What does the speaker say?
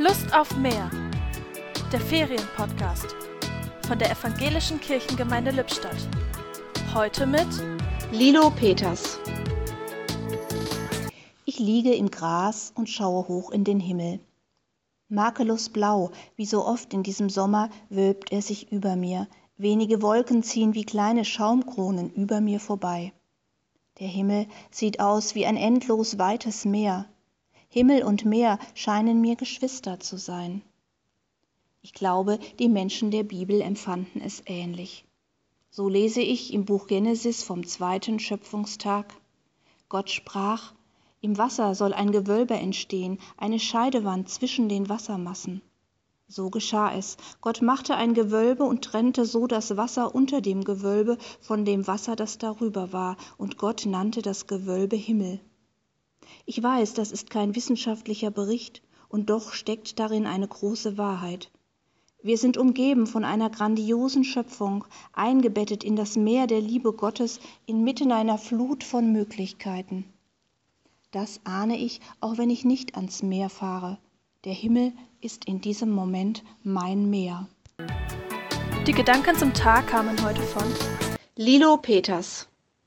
Lust auf mehr. Der Ferienpodcast von der Evangelischen Kirchengemeinde Lippstadt. Heute mit Lilo Peters. Ich liege im Gras und schaue hoch in den Himmel. Makellos blau, wie so oft in diesem Sommer, wölbt er sich über mir. Wenige Wolken ziehen wie kleine Schaumkronen über mir vorbei. Der Himmel sieht aus wie ein endlos weites Meer. Himmel und Meer scheinen mir Geschwister zu sein. Ich glaube, die Menschen der Bibel empfanden es ähnlich. So lese ich im Buch Genesis vom zweiten Schöpfungstag. Gott sprach, im Wasser soll ein Gewölbe entstehen, eine Scheidewand zwischen den Wassermassen. So geschah es. Gott machte ein Gewölbe und trennte so das Wasser unter dem Gewölbe von dem Wasser, das darüber war, und Gott nannte das Gewölbe Himmel. Ich weiß, das ist kein wissenschaftlicher Bericht, und doch steckt darin eine große Wahrheit. Wir sind umgeben von einer grandiosen Schöpfung, eingebettet in das Meer der Liebe Gottes inmitten einer Flut von Möglichkeiten. Das ahne ich, auch wenn ich nicht ans Meer fahre. Der Himmel ist in diesem Moment mein Meer. Die Gedanken zum Tag kamen heute von Lilo Peters.